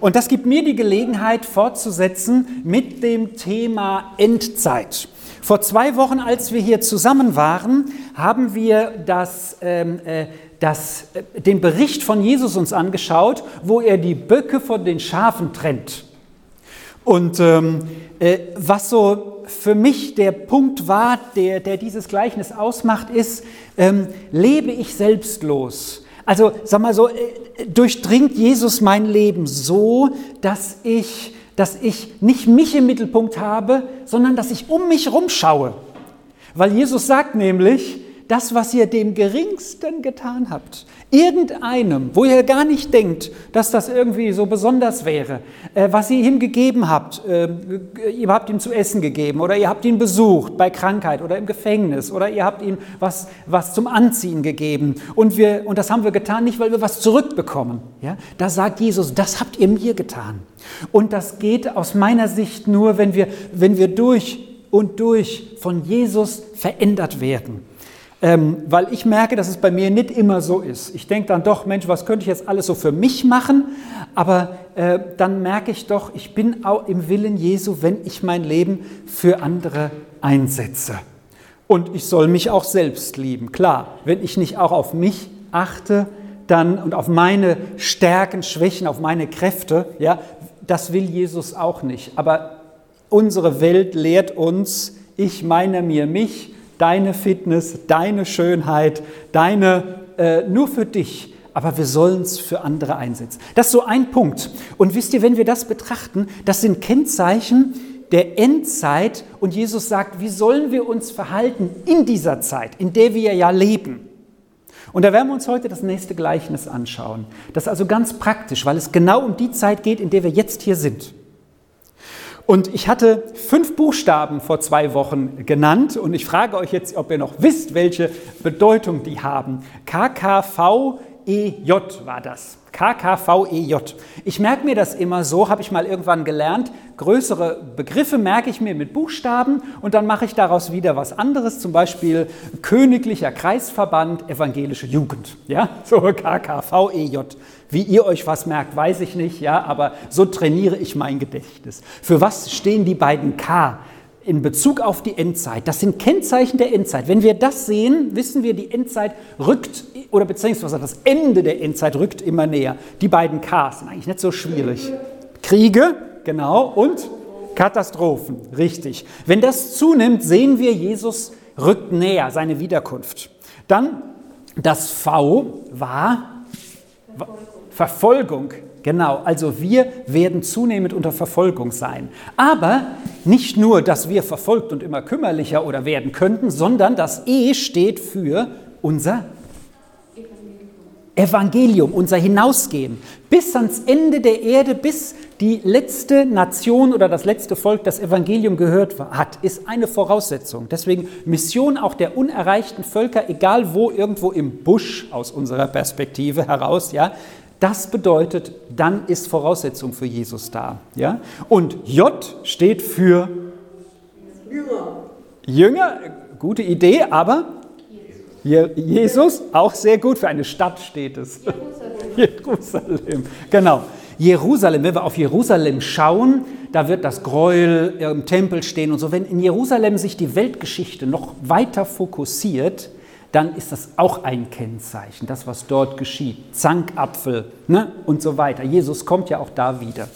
Und das gibt mir die Gelegenheit fortzusetzen mit dem Thema Endzeit. Vor zwei Wochen, als wir hier zusammen waren, haben wir das, ähm, äh, das, äh, den Bericht von Jesus uns angeschaut, wo er die Böcke von den Schafen trennt. Und ähm, äh, was so für mich der Punkt war, der, der dieses Gleichnis ausmacht, ist, ähm, lebe ich selbstlos? Also sag mal so, äh, durchdringt Jesus mein Leben so, dass ich, dass ich nicht mich im Mittelpunkt habe, sondern dass ich um mich rumschaue. Weil Jesus sagt nämlich, das, was ihr dem Geringsten getan habt, irgendeinem, wo ihr gar nicht denkt, dass das irgendwie so besonders wäre, äh, was ihr ihm gegeben habt, äh, ihr habt ihm zu essen gegeben oder ihr habt ihn besucht bei Krankheit oder im Gefängnis oder ihr habt ihm was, was zum Anziehen gegeben und, wir, und das haben wir getan, nicht weil wir was zurückbekommen. Ja? Da sagt Jesus, das habt ihr mir getan. Und das geht aus meiner Sicht nur, wenn wir, wenn wir durch und durch von Jesus verändert werden. Ähm, weil ich merke, dass es bei mir nicht immer so ist. Ich denke dann doch, Mensch, was könnte ich jetzt alles so für mich machen? Aber äh, dann merke ich doch, ich bin auch im Willen Jesu, wenn ich mein Leben für andere einsetze. Und ich soll mich auch selbst lieben. Klar, wenn ich nicht auch auf mich achte, dann und auf meine Stärken, Schwächen, auf meine Kräfte, ja, das will Jesus auch nicht. Aber unsere Welt lehrt uns, ich meine mir mich deine Fitness, deine Schönheit, deine äh, nur für dich, aber wir sollen es für andere einsetzen. Das ist so ein Punkt. Und wisst ihr, wenn wir das betrachten, das sind Kennzeichen der Endzeit und Jesus sagt, wie sollen wir uns verhalten in dieser Zeit, in der wir ja leben. Und da werden wir uns heute das nächste Gleichnis anschauen. Das ist also ganz praktisch, weil es genau um die Zeit geht, in der wir jetzt hier sind. Und ich hatte fünf Buchstaben vor zwei Wochen genannt und ich frage euch jetzt, ob ihr noch wisst, welche Bedeutung die haben. KKVEJ war das. KKVEJ. Ich merke mir das immer so, habe ich mal irgendwann gelernt. Größere Begriffe merke ich mir mit Buchstaben und dann mache ich daraus wieder was anderes, zum Beispiel Königlicher Kreisverband Evangelische Jugend. Ja, so KKVEJ. Wie ihr euch was merkt, weiß ich nicht, ja, aber so trainiere ich mein Gedächtnis. Für was stehen die beiden K? In Bezug auf die Endzeit. Das sind Kennzeichen der Endzeit. Wenn wir das sehen, wissen wir, die Endzeit rückt, oder beziehungsweise das Ende der Endzeit rückt immer näher. Die beiden Ks sind eigentlich nicht so schwierig. Kriege, genau, und Katastrophen, richtig. Wenn das zunimmt, sehen wir, Jesus rückt näher, seine Wiederkunft. Dann das V war Verfolgung. Genau, also wir werden zunehmend unter Verfolgung sein. Aber nicht nur, dass wir verfolgt und immer kümmerlicher oder werden könnten, sondern das E steht für unser Evangelium, unser Hinausgehen. Bis ans Ende der Erde, bis die letzte Nation oder das letzte Volk das Evangelium gehört hat, ist eine Voraussetzung. Deswegen Mission auch der unerreichten Völker, egal wo, irgendwo im Busch aus unserer Perspektive heraus, ja, das bedeutet, dann ist Voraussetzung für Jesus da. Ja? Und J steht für Jünger. Jünger, gute Idee, aber Jesus, auch sehr gut, für eine Stadt steht es. Jerusalem. Jerusalem, genau. Jerusalem, wenn wir auf Jerusalem schauen, da wird das Gräuel im Tempel stehen und so. Wenn in Jerusalem sich die Weltgeschichte noch weiter fokussiert, dann ist das auch ein Kennzeichen, das, was dort geschieht. Zankapfel ne? und so weiter. Jesus kommt ja auch da wieder.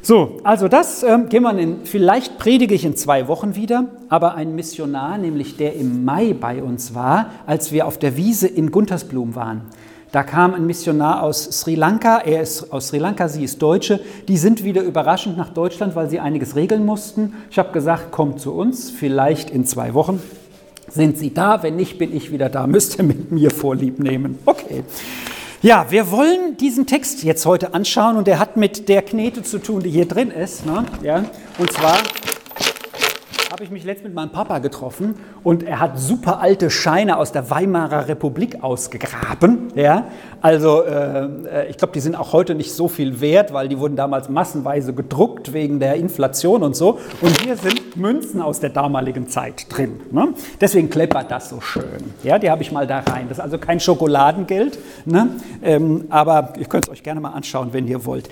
So, also das ähm, gehen wir in, vielleicht predige ich in zwei Wochen wieder, aber ein Missionar, nämlich der im Mai bei uns war, als wir auf der Wiese in Guntersblum waren. Da kam ein Missionar aus Sri Lanka, er ist aus Sri Lanka, sie ist Deutsche, die sind wieder überraschend nach Deutschland, weil sie einiges regeln mussten. Ich habe gesagt, kommt zu uns, vielleicht in zwei Wochen. Sind Sie da? Wenn nicht, bin ich wieder da. Müsst ihr mit mir Vorlieb nehmen. Okay. Ja, wir wollen diesen Text jetzt heute anschauen und der hat mit der Knete zu tun, die hier drin ist. Ne? Ja, und zwar habe ich mich letzt mit meinem Papa getroffen und er hat super alte Scheine aus der Weimarer Republik ausgegraben. Ja? Also äh, ich glaube, die sind auch heute nicht so viel wert, weil die wurden damals massenweise gedruckt wegen der Inflation und so. Und hier sind Münzen aus der damaligen Zeit drin. Ne? Deswegen kleppert das so schön. Ja, die habe ich mal da rein. Das ist also kein Schokoladengeld, ne? ähm, aber ihr könnt es euch gerne mal anschauen, wenn ihr wollt.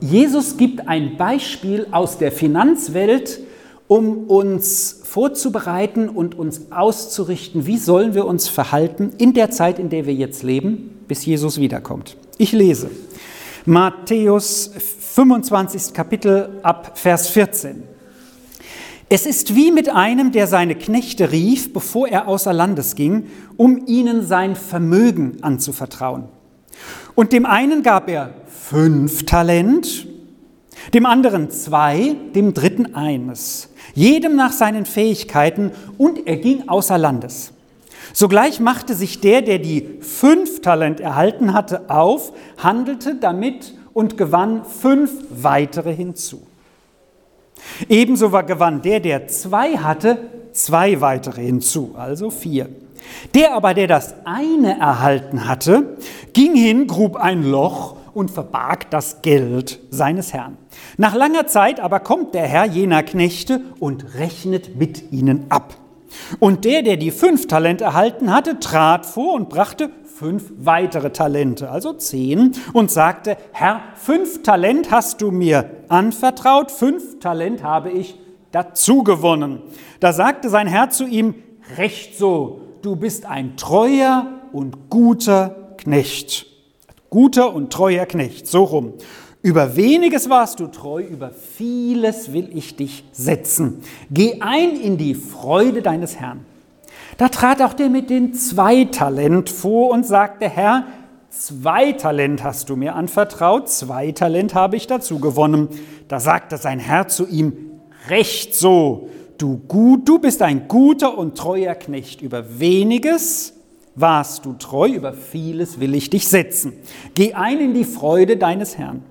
Jesus gibt ein Beispiel aus der Finanzwelt, um uns vorzubereiten und uns auszurichten, wie sollen wir uns verhalten in der Zeit, in der wir jetzt leben, bis Jesus wiederkommt. Ich lese Matthäus 25. Kapitel ab Vers 14. Es ist wie mit einem, der seine Knechte rief, bevor er außer Landes ging, um ihnen sein Vermögen anzuvertrauen. Und dem einen gab er fünf Talent, dem anderen zwei, dem dritten eines, jedem nach seinen Fähigkeiten, und er ging außer Landes. Sogleich machte sich der, der die fünf Talent erhalten hatte, auf, handelte damit und gewann fünf weitere hinzu. Ebenso war gewann der, der zwei hatte, zwei weitere hinzu, also vier. Der aber, der das eine erhalten hatte, ging hin, grub ein Loch und verbarg das Geld seines Herrn. Nach langer Zeit aber kommt der Herr jener Knechte und rechnet mit ihnen ab. Und der, der die fünf Talente erhalten hatte, trat vor und brachte fünf weitere Talente, also zehn, und sagte, Herr, fünf Talent hast du mir anvertraut, fünf Talent habe ich dazu gewonnen. Da sagte sein Herr zu ihm, recht so, du bist ein treuer und guter Knecht. Guter und treuer Knecht, so rum. Über weniges warst du treu, über vieles will ich dich setzen. Geh ein in die Freude deines Herrn. Da trat auch der mit den zwei Talent vor und sagte, Herr, zwei Talent hast du mir anvertraut, zwei Talent habe ich dazu gewonnen. Da sagte sein Herr zu ihm, recht so, du gut, du bist ein guter und treuer Knecht. Über weniges warst du treu, über vieles will ich dich setzen. Geh ein in die Freude deines Herrn.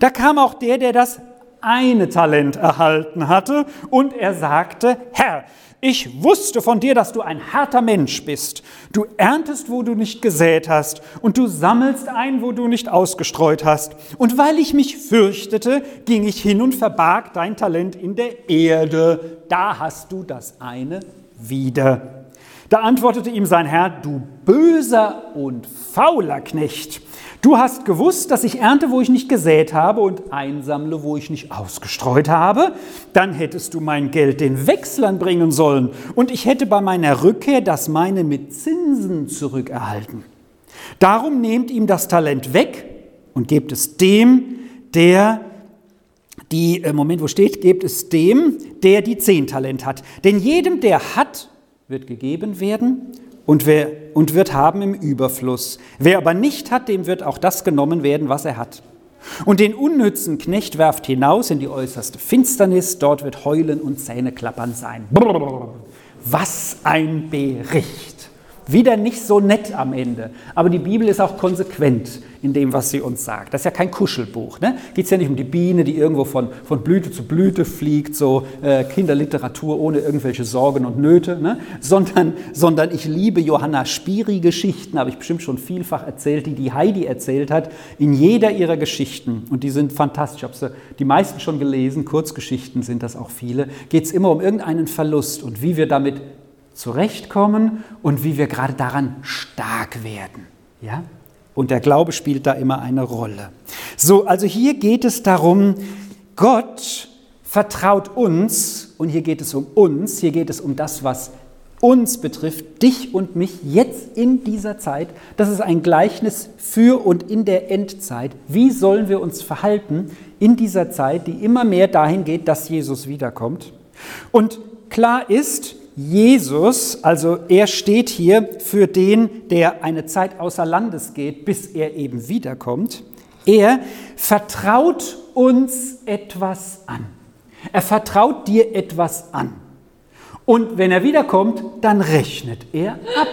Da kam auch der, der das eine Talent erhalten hatte, und er sagte, Herr, ich wusste von dir, dass du ein harter Mensch bist. Du erntest, wo du nicht gesät hast, und du sammelst ein, wo du nicht ausgestreut hast. Und weil ich mich fürchtete, ging ich hin und verbarg dein Talent in der Erde. Da hast du das eine wieder. Da antwortete ihm sein Herr, du böser und fauler Knecht. Du hast gewusst, dass ich ernte, wo ich nicht gesät habe und einsammle, wo ich nicht ausgestreut habe. Dann hättest du mein Geld den Wechslern bringen sollen und ich hätte bei meiner Rückkehr das meine mit Zinsen zurückerhalten. Darum nehmt ihm das Talent weg und gebt es dem, der die, äh, Moment, wo steht, gebt es dem, der die zehn Talent hat. Denn jedem, der hat, wird gegeben werden und, wer, und wird haben im Überfluss. Wer aber nicht hat, dem wird auch das genommen werden, was er hat. Und den unnützen Knecht werft hinaus in die äußerste Finsternis, dort wird Heulen und Zähneklappern sein. Was ein Bericht. Wieder nicht so nett am Ende. Aber die Bibel ist auch konsequent in dem, was sie uns sagt. Das ist ja kein Kuschelbuch. Ne? Geht es ja nicht um die Biene, die irgendwo von, von Blüte zu Blüte fliegt, so äh, Kinderliteratur ohne irgendwelche Sorgen und Nöte, ne? sondern, sondern ich liebe Johanna Spiri-Geschichten, habe ich bestimmt schon vielfach erzählt, die die Heidi erzählt hat, in jeder ihrer Geschichten. Und die sind fantastisch. Ich habe sie die meisten schon gelesen, Kurzgeschichten sind das auch viele. Geht es immer um irgendeinen Verlust und wie wir damit zurechtkommen und wie wir gerade daran stark werden. Ja? Und der Glaube spielt da immer eine Rolle. So, also hier geht es darum, Gott vertraut uns, und hier geht es um uns, hier geht es um das, was uns betrifft, dich und mich jetzt in dieser Zeit. Das ist ein Gleichnis für und in der Endzeit. Wie sollen wir uns verhalten in dieser Zeit, die immer mehr dahin geht, dass Jesus wiederkommt? Und klar ist, Jesus, also er steht hier für den, der eine Zeit außer Landes geht, bis er eben wiederkommt. Er vertraut uns etwas an. Er vertraut dir etwas an. Und wenn er wiederkommt, dann rechnet er ab.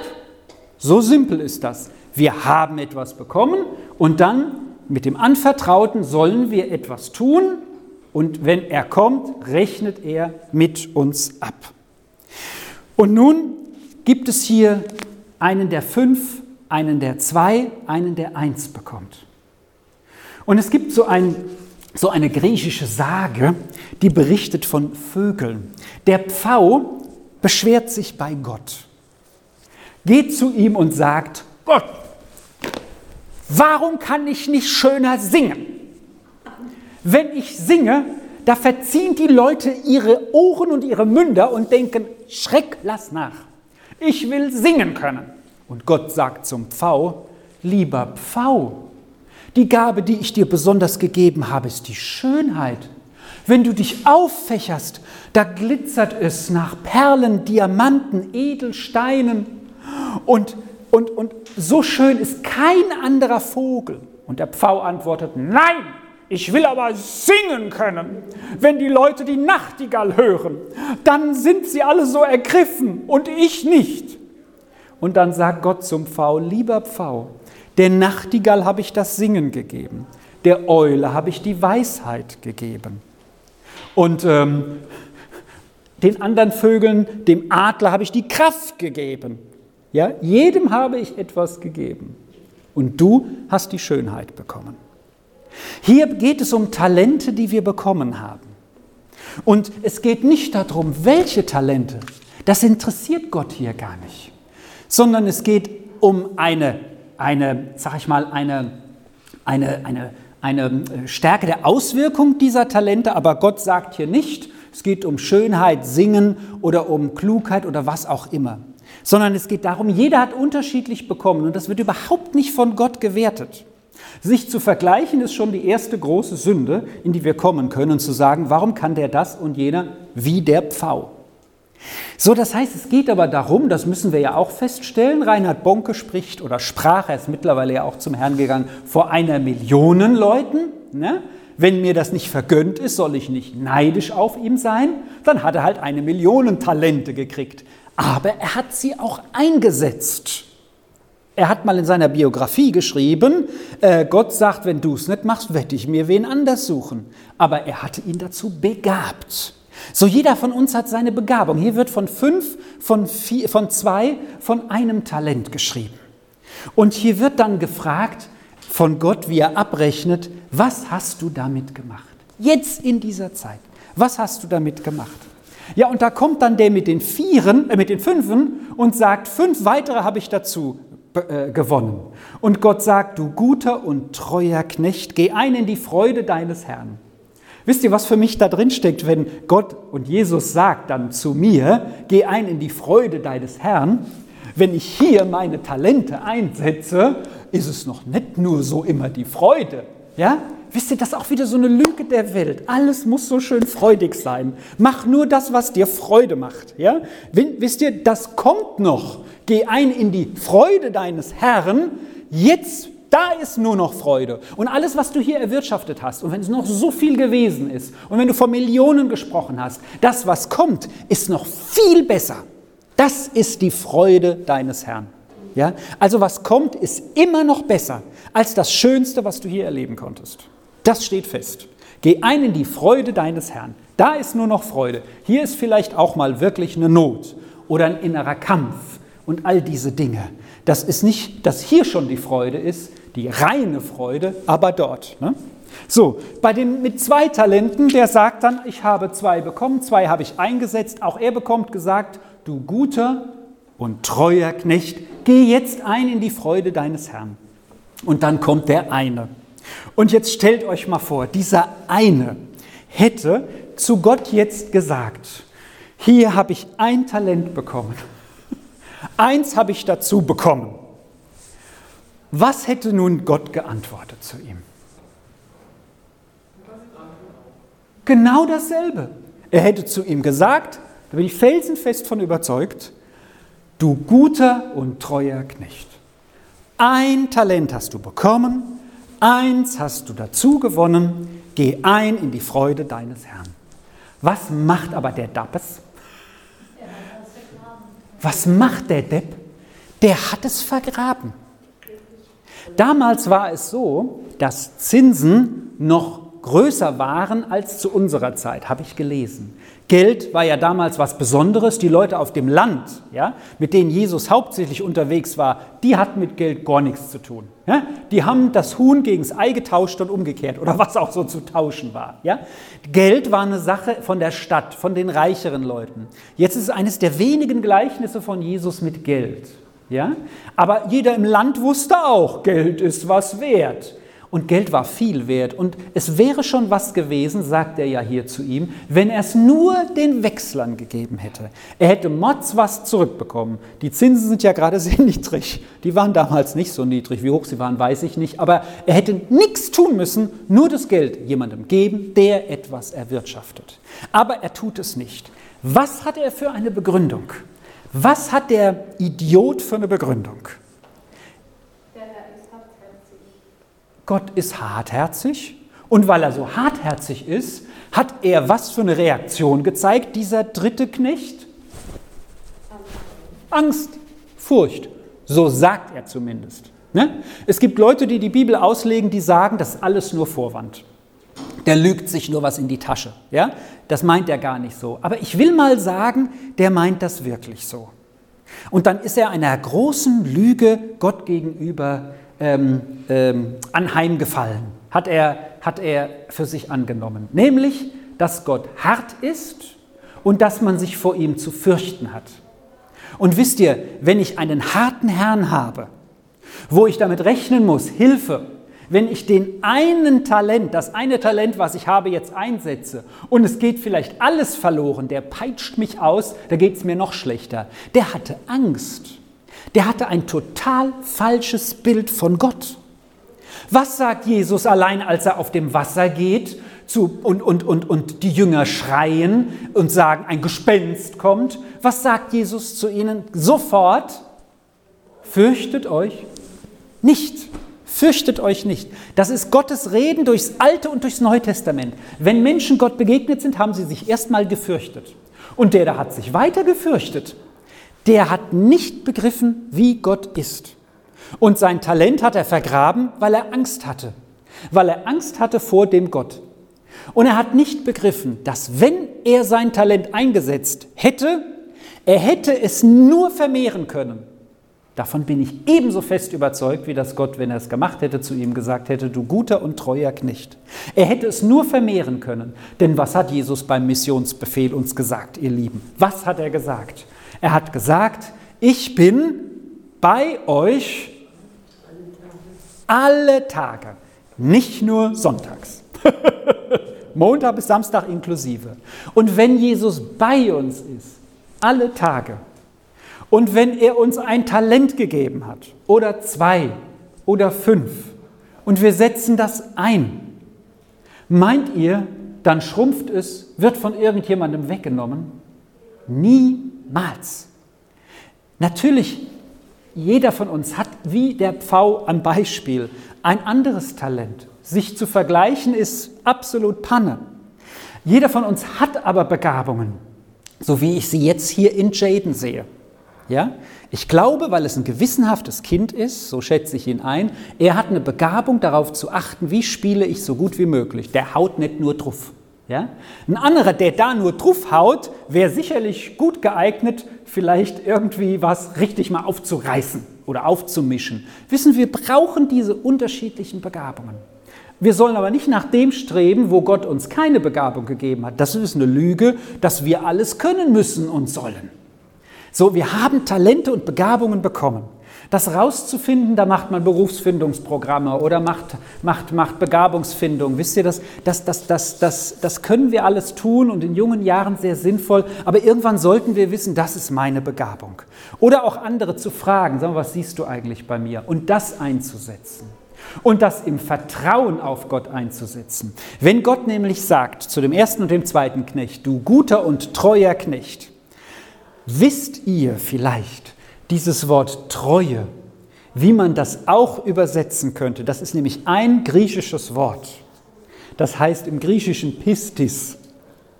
So simpel ist das. Wir haben etwas bekommen und dann mit dem Anvertrauten sollen wir etwas tun und wenn er kommt, rechnet er mit uns ab. Und nun gibt es hier einen, der fünf, einen, der zwei, einen, der eins bekommt. Und es gibt so, ein, so eine griechische Sage, die berichtet von Vögeln. Der Pfau beschwert sich bei Gott, geht zu ihm und sagt, Gott, warum kann ich nicht schöner singen? Wenn ich singe, da verziehen die Leute ihre Ohren und ihre Münder und denken, Schreck, lass nach. Ich will singen können. Und Gott sagt zum Pfau, lieber Pfau, die Gabe, die ich dir besonders gegeben habe, ist die Schönheit. Wenn du dich auffächerst, da glitzert es nach Perlen, Diamanten, Edelsteinen. Und, und, und so schön ist kein anderer Vogel. Und der Pfau antwortet, nein, ich will aber singen können. Wenn die Leute die Nachtigall hören, dann sind sie alle so ergriffen und ich nicht. Und dann sagt Gott zum Pfau, lieber Pfau, der Nachtigall habe ich das Singen gegeben, der Eule habe ich die Weisheit gegeben. Und ähm, den anderen Vögeln, dem Adler habe ich die Kraft gegeben. Ja, jedem habe ich etwas gegeben. Und du hast die Schönheit bekommen. Hier geht es um Talente, die wir bekommen haben. Und es geht nicht darum, welche Talente. Das interessiert Gott hier gar nicht. Sondern es geht um eine, eine sag ich mal, eine, eine, eine, eine äh, Stärke der Auswirkung dieser Talente. Aber Gott sagt hier nicht, es geht um Schönheit, Singen oder um Klugheit oder was auch immer. Sondern es geht darum, jeder hat unterschiedlich bekommen und das wird überhaupt nicht von Gott gewertet. Sich zu vergleichen ist schon die erste große Sünde, in die wir kommen können, zu sagen, warum kann der das und jener wie der Pfau? So, das heißt, es geht aber darum, das müssen wir ja auch feststellen, Reinhard Bonke spricht oder sprach, er ist mittlerweile ja auch zum Herrn gegangen, vor einer Million Leuten. Ne? Wenn mir das nicht vergönnt ist, soll ich nicht neidisch auf ihm sein, dann hat er halt eine Million Talente gekriegt. Aber er hat sie auch eingesetzt. Er hat mal in seiner Biografie geschrieben, äh, Gott sagt, wenn du es nicht machst, werde ich mir wen anders suchen. Aber er hatte ihn dazu begabt. So jeder von uns hat seine Begabung. Hier wird von fünf, von, vier, von zwei, von einem Talent geschrieben. Und hier wird dann gefragt von Gott, wie er abrechnet, was hast du damit gemacht? Jetzt in dieser Zeit. Was hast du damit gemacht? Ja, und da kommt dann der mit den Vieren, äh, mit den Fünfen und sagt, fünf weitere habe ich dazu äh, gewonnen. Und Gott sagt, du guter und treuer Knecht, geh ein in die Freude deines Herrn. Wisst ihr, was für mich da drin steckt, wenn Gott und Jesus sagt dann zu mir, geh ein in die Freude deines Herrn? Wenn ich hier meine Talente einsetze, ist es noch nicht nur so immer die Freude. Ja? Wisst ihr, das ist auch wieder so eine Lüge der Welt. Alles muss so schön freudig sein. Mach nur das, was dir Freude macht. Ja? Wisst ihr, das kommt noch geh ein in die Freude deines Herrn, jetzt da ist nur noch Freude. Und alles, was du hier erwirtschaftet hast, und wenn es noch so viel gewesen ist, und wenn du von Millionen gesprochen hast, das, was kommt, ist noch viel besser. Das ist die Freude deines Herrn. Ja? Also was kommt, ist immer noch besser als das Schönste, was du hier erleben konntest. Das steht fest. Geh ein in die Freude deines Herrn. Da ist nur noch Freude. Hier ist vielleicht auch mal wirklich eine Not oder ein innerer Kampf und all diese Dinge. Das ist nicht, dass hier schon die Freude ist, die reine Freude, aber dort. Ne? So, bei dem mit zwei Talenten, der sagt dann, ich habe zwei bekommen, zwei habe ich eingesetzt. Auch er bekommt gesagt, du guter und treuer Knecht, geh jetzt ein in die Freude deines Herrn. Und dann kommt der eine. Und jetzt stellt euch mal vor, dieser eine hätte zu Gott jetzt gesagt, hier habe ich ein Talent bekommen Eins habe ich dazu bekommen. Was hätte nun Gott geantwortet zu ihm? Genau dasselbe. Er hätte zu ihm gesagt, da bin ich felsenfest von überzeugt, du guter und treuer Knecht. Ein Talent hast du bekommen, eins hast du dazu gewonnen, geh ein in die Freude deines Herrn. Was macht aber der Dappes? Was macht der Depp? Der hat es vergraben. Damals war es so, dass Zinsen noch größer waren als zu unserer Zeit, habe ich gelesen. Geld war ja damals was Besonderes. Die Leute auf dem Land, ja, mit denen Jesus hauptsächlich unterwegs war, die hatten mit Geld gar nichts zu tun. Ja? Die haben das Huhn gegen das Ei getauscht und umgekehrt oder was auch so zu tauschen war. Ja? Geld war eine Sache von der Stadt, von den reicheren Leuten. Jetzt ist es eines der wenigen Gleichnisse von Jesus mit Geld. Ja? Aber jeder im Land wusste auch, Geld ist was wert. Und Geld war viel wert. Und es wäre schon was gewesen, sagt er ja hier zu ihm, wenn er es nur den Wechslern gegeben hätte. Er hätte Mods was zurückbekommen. Die Zinsen sind ja gerade sehr niedrig. Die waren damals nicht so niedrig. Wie hoch sie waren, weiß ich nicht. Aber er hätte nichts tun müssen, nur das Geld jemandem geben, der etwas erwirtschaftet. Aber er tut es nicht. Was hat er für eine Begründung? Was hat der Idiot für eine Begründung? Gott ist hartherzig und weil er so hartherzig ist, hat er was für eine Reaktion gezeigt, dieser dritte Knecht? Angst, Furcht. So sagt er zumindest. Ne? Es gibt Leute, die die Bibel auslegen, die sagen, das ist alles nur Vorwand. Der lügt sich nur was in die Tasche. Ja? Das meint er gar nicht so. Aber ich will mal sagen, der meint das wirklich so. Und dann ist er einer großen Lüge Gott gegenüber ähm, ähm, anheimgefallen, hat er, hat er für sich angenommen. Nämlich, dass Gott hart ist und dass man sich vor ihm zu fürchten hat. Und wisst ihr, wenn ich einen harten Herrn habe, wo ich damit rechnen muss, Hilfe, wenn ich den einen Talent, das eine Talent, was ich habe, jetzt einsetze und es geht vielleicht alles verloren, der peitscht mich aus, da geht es mir noch schlechter. Der hatte Angst. Der hatte ein total falsches Bild von Gott. Was sagt Jesus allein, als er auf dem Wasser geht zu, und, und, und, und die Jünger schreien und sagen, ein Gespenst kommt? Was sagt Jesus zu ihnen? Sofort, fürchtet euch nicht. Fürchtet euch nicht. Das ist Gottes Reden durchs Alte und durchs Neue Testament. Wenn Menschen Gott begegnet sind, haben sie sich erstmal gefürchtet. Und der da hat sich weiter gefürchtet der hat nicht begriffen, wie Gott ist. Und sein Talent hat er vergraben, weil er Angst hatte. Weil er Angst hatte vor dem Gott. Und er hat nicht begriffen, dass wenn er sein Talent eingesetzt hätte, er hätte es nur vermehren können. Davon bin ich ebenso fest überzeugt, wie das Gott, wenn er es gemacht hätte, zu ihm gesagt hätte, du guter und treuer Knecht. Er hätte es nur vermehren können. Denn was hat Jesus beim Missionsbefehl uns gesagt, ihr Lieben? Was hat er gesagt? Er hat gesagt, ich bin bei euch alle Tage, nicht nur sonntags. Montag bis Samstag inklusive. Und wenn Jesus bei uns ist, alle Tage, und wenn er uns ein Talent gegeben hat, oder zwei, oder fünf, und wir setzen das ein, meint ihr, dann schrumpft es, wird von irgendjemandem weggenommen? Nie Niemals. Natürlich, jeder von uns hat wie der Pfau am Beispiel ein anderes Talent. Sich zu vergleichen ist absolut Panne. Jeder von uns hat aber Begabungen, so wie ich sie jetzt hier in Jaden sehe. Ja? Ich glaube, weil es ein gewissenhaftes Kind ist, so schätze ich ihn ein, er hat eine Begabung darauf zu achten, wie spiele ich so gut wie möglich. Der haut nicht nur drauf. Ja? Ein anderer, der da nur drauf haut, wäre sicherlich gut geeignet, vielleicht irgendwie was richtig mal aufzureißen oder aufzumischen. Wissen, wir brauchen diese unterschiedlichen Begabungen. Wir sollen aber nicht nach dem streben, wo Gott uns keine Begabung gegeben hat. Das ist eine Lüge, dass wir alles können müssen und sollen. So, wir haben Talente und Begabungen bekommen. Das rauszufinden, da macht man Berufsfindungsprogramme oder macht, macht, macht Begabungsfindung. Wisst ihr, das, das, das, das, das, das können wir alles tun und in jungen Jahren sehr sinnvoll, aber irgendwann sollten wir wissen, das ist meine Begabung. Oder auch andere zu fragen, sag mal, was siehst du eigentlich bei mir? Und das einzusetzen. Und das im Vertrauen auf Gott einzusetzen. Wenn Gott nämlich sagt zu dem ersten und dem zweiten Knecht, du guter und treuer Knecht, wisst ihr vielleicht, dieses Wort Treue, wie man das auch übersetzen könnte. Das ist nämlich ein griechisches Wort. Das heißt im Griechischen Pistis.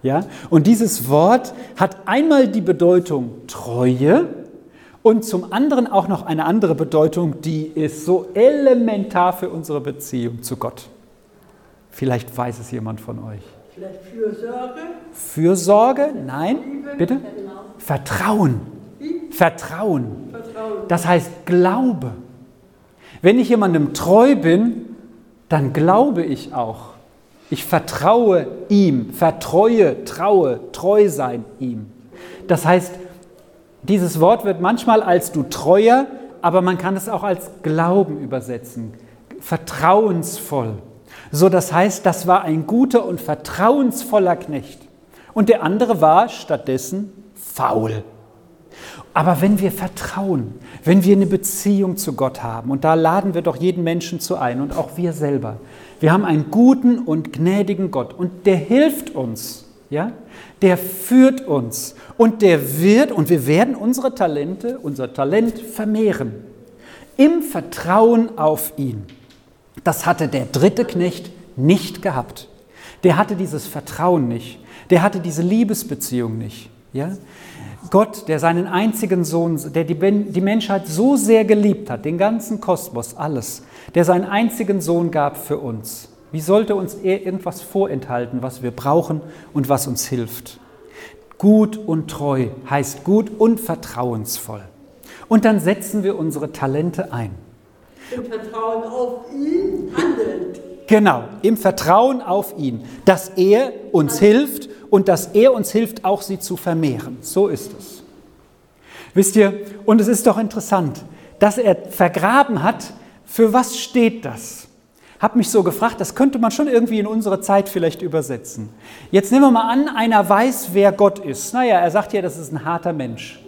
Ja? Und dieses Wort hat einmal die Bedeutung Treue und zum anderen auch noch eine andere Bedeutung, die ist so elementar für unsere Beziehung zu Gott. Vielleicht weiß es jemand von euch. Vielleicht Fürsorge? Fürsorge? Nein, bitte? Vertrauen. Vertrauen. Das heißt Glaube. Wenn ich jemandem treu bin, dann glaube ich auch. Ich vertraue ihm, vertreue, traue, treu sein ihm. Das heißt, dieses Wort wird manchmal als du treuer, aber man kann es auch als Glauben übersetzen. vertrauensvoll. So, das heißt, das war ein guter und vertrauensvoller Knecht. Und der andere war stattdessen faul. Aber wenn wir vertrauen, wenn wir eine Beziehung zu Gott haben, und da laden wir doch jeden Menschen zu ein und auch wir selber, wir haben einen guten und gnädigen Gott und der hilft uns, ja? Der führt uns und der wird und wir werden unsere Talente, unser Talent vermehren im Vertrauen auf ihn. Das hatte der dritte Knecht nicht gehabt. Der hatte dieses Vertrauen nicht. Der hatte diese Liebesbeziehung nicht. Ja? Gott, der seinen einzigen Sohn, der die, die Menschheit so sehr geliebt hat, den ganzen Kosmos, alles, der seinen einzigen Sohn gab für uns. Wie sollte uns er irgendwas vorenthalten, was wir brauchen und was uns hilft? Gut und treu heißt gut und vertrauensvoll. Und dann setzen wir unsere Talente ein. Im Vertrauen auf ihn handelt. Genau, im Vertrauen auf ihn, dass er uns hilft und dass er uns hilft, auch sie zu vermehren. So ist es. Wisst ihr, und es ist doch interessant, dass er vergraben hat, für was steht das? Hab mich so gefragt, das könnte man schon irgendwie in unsere Zeit vielleicht übersetzen. Jetzt nehmen wir mal an, einer weiß, wer Gott ist. Naja, er sagt ja, das ist ein harter Mensch.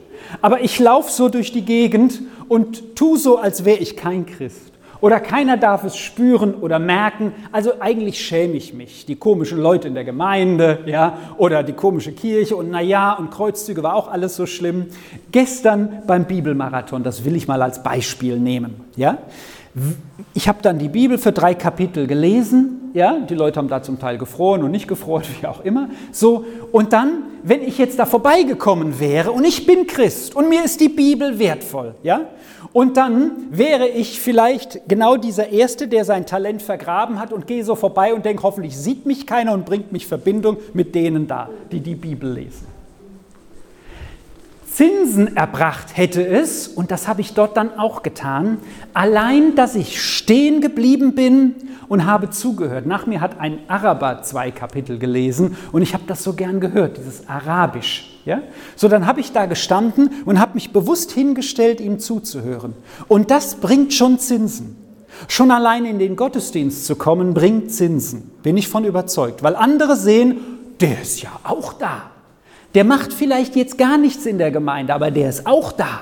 Aber ich laufe so durch die Gegend und tu so, als wäre ich kein Christ oder keiner darf es spüren oder merken. Also eigentlich schäme ich mich. Die komischen Leute in der Gemeinde, ja, oder die komische Kirche und naja, und Kreuzzüge war auch alles so schlimm. Gestern beim Bibelmarathon, das will ich mal als Beispiel nehmen, ja. Ich habe dann die Bibel für drei Kapitel gelesen, ja, die Leute haben da zum Teil gefroren und nicht gefroren, wie auch immer. So, und dann, wenn ich jetzt da vorbeigekommen wäre und ich bin Christ und mir ist die Bibel wertvoll, ja, und dann wäre ich vielleicht genau dieser Erste, der sein Talent vergraben hat und gehe so vorbei und denke, hoffentlich sieht mich keiner und bringt mich Verbindung mit denen da, die die Bibel lesen. Zinsen erbracht hätte es, und das habe ich dort dann auch getan, allein, dass ich stehen geblieben bin und habe zugehört. Nach mir hat ein Araber zwei Kapitel gelesen und ich habe das so gern gehört, dieses Arabisch. Ja? So, dann habe ich da gestanden und habe mich bewusst hingestellt, ihm zuzuhören. Und das bringt schon Zinsen. Schon allein in den Gottesdienst zu kommen, bringt Zinsen, bin ich von überzeugt, weil andere sehen, der ist ja auch da. Der macht vielleicht jetzt gar nichts in der Gemeinde, aber der ist auch da.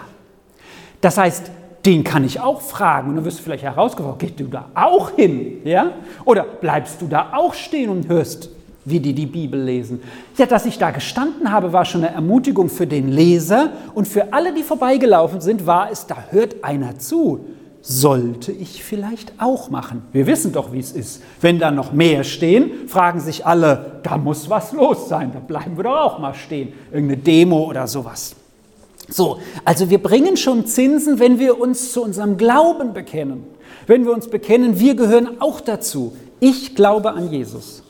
Das heißt, den kann ich auch fragen und dann wirst du vielleicht herausgefordert, gehst du da auch hin? Ja? Oder bleibst du da auch stehen und hörst, wie die die Bibel lesen? Ja, dass ich da gestanden habe, war schon eine Ermutigung für den Leser und für alle, die vorbeigelaufen sind, war es, da hört einer zu sollte ich vielleicht auch machen. Wir wissen doch, wie es ist. Wenn da noch mehr stehen, fragen sich alle, da muss was los sein, da bleiben wir doch auch mal stehen. Irgendeine Demo oder sowas. So, also wir bringen schon Zinsen, wenn wir uns zu unserem Glauben bekennen. Wenn wir uns bekennen, wir gehören auch dazu. Ich glaube an Jesus.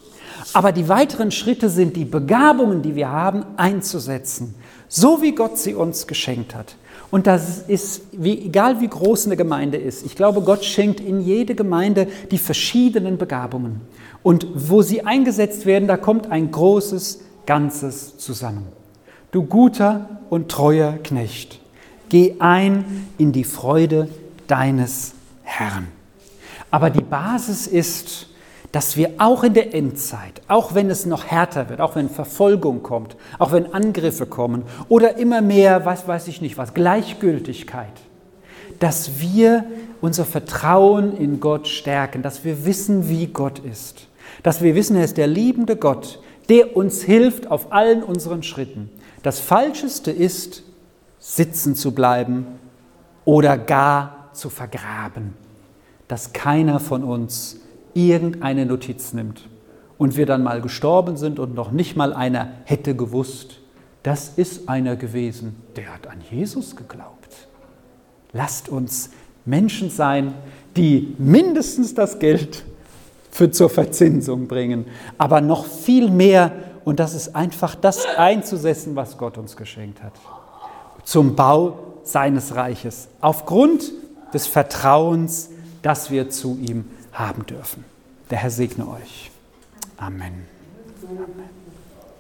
Aber die weiteren Schritte sind die Begabungen, die wir haben, einzusetzen, so wie Gott sie uns geschenkt hat. Und das ist, wie, egal wie groß eine Gemeinde ist, ich glaube, Gott schenkt in jede Gemeinde die verschiedenen Begabungen. Und wo sie eingesetzt werden, da kommt ein großes Ganzes zusammen. Du guter und treuer Knecht, geh ein in die Freude deines Herrn. Aber die Basis ist, dass wir auch in der Endzeit, auch wenn es noch härter wird, auch wenn Verfolgung kommt, auch wenn Angriffe kommen oder immer mehr, was weiß ich nicht, was Gleichgültigkeit, dass wir unser Vertrauen in Gott stärken, dass wir wissen, wie Gott ist, dass wir wissen, er ist der liebende Gott, der uns hilft auf allen unseren Schritten. Das Falscheste ist, sitzen zu bleiben oder gar zu vergraben, dass keiner von uns irgendeine Notiz nimmt und wir dann mal gestorben sind und noch nicht mal einer hätte gewusst, das ist einer gewesen, der hat an Jesus geglaubt. Lasst uns Menschen sein, die mindestens das Geld für zur Verzinsung bringen, aber noch viel mehr, und das ist einfach das einzusetzen, was Gott uns geschenkt hat, zum Bau seines Reiches, aufgrund des Vertrauens, das wir zu ihm haben haben dürfen. Der Herr segne euch. Amen. Amen.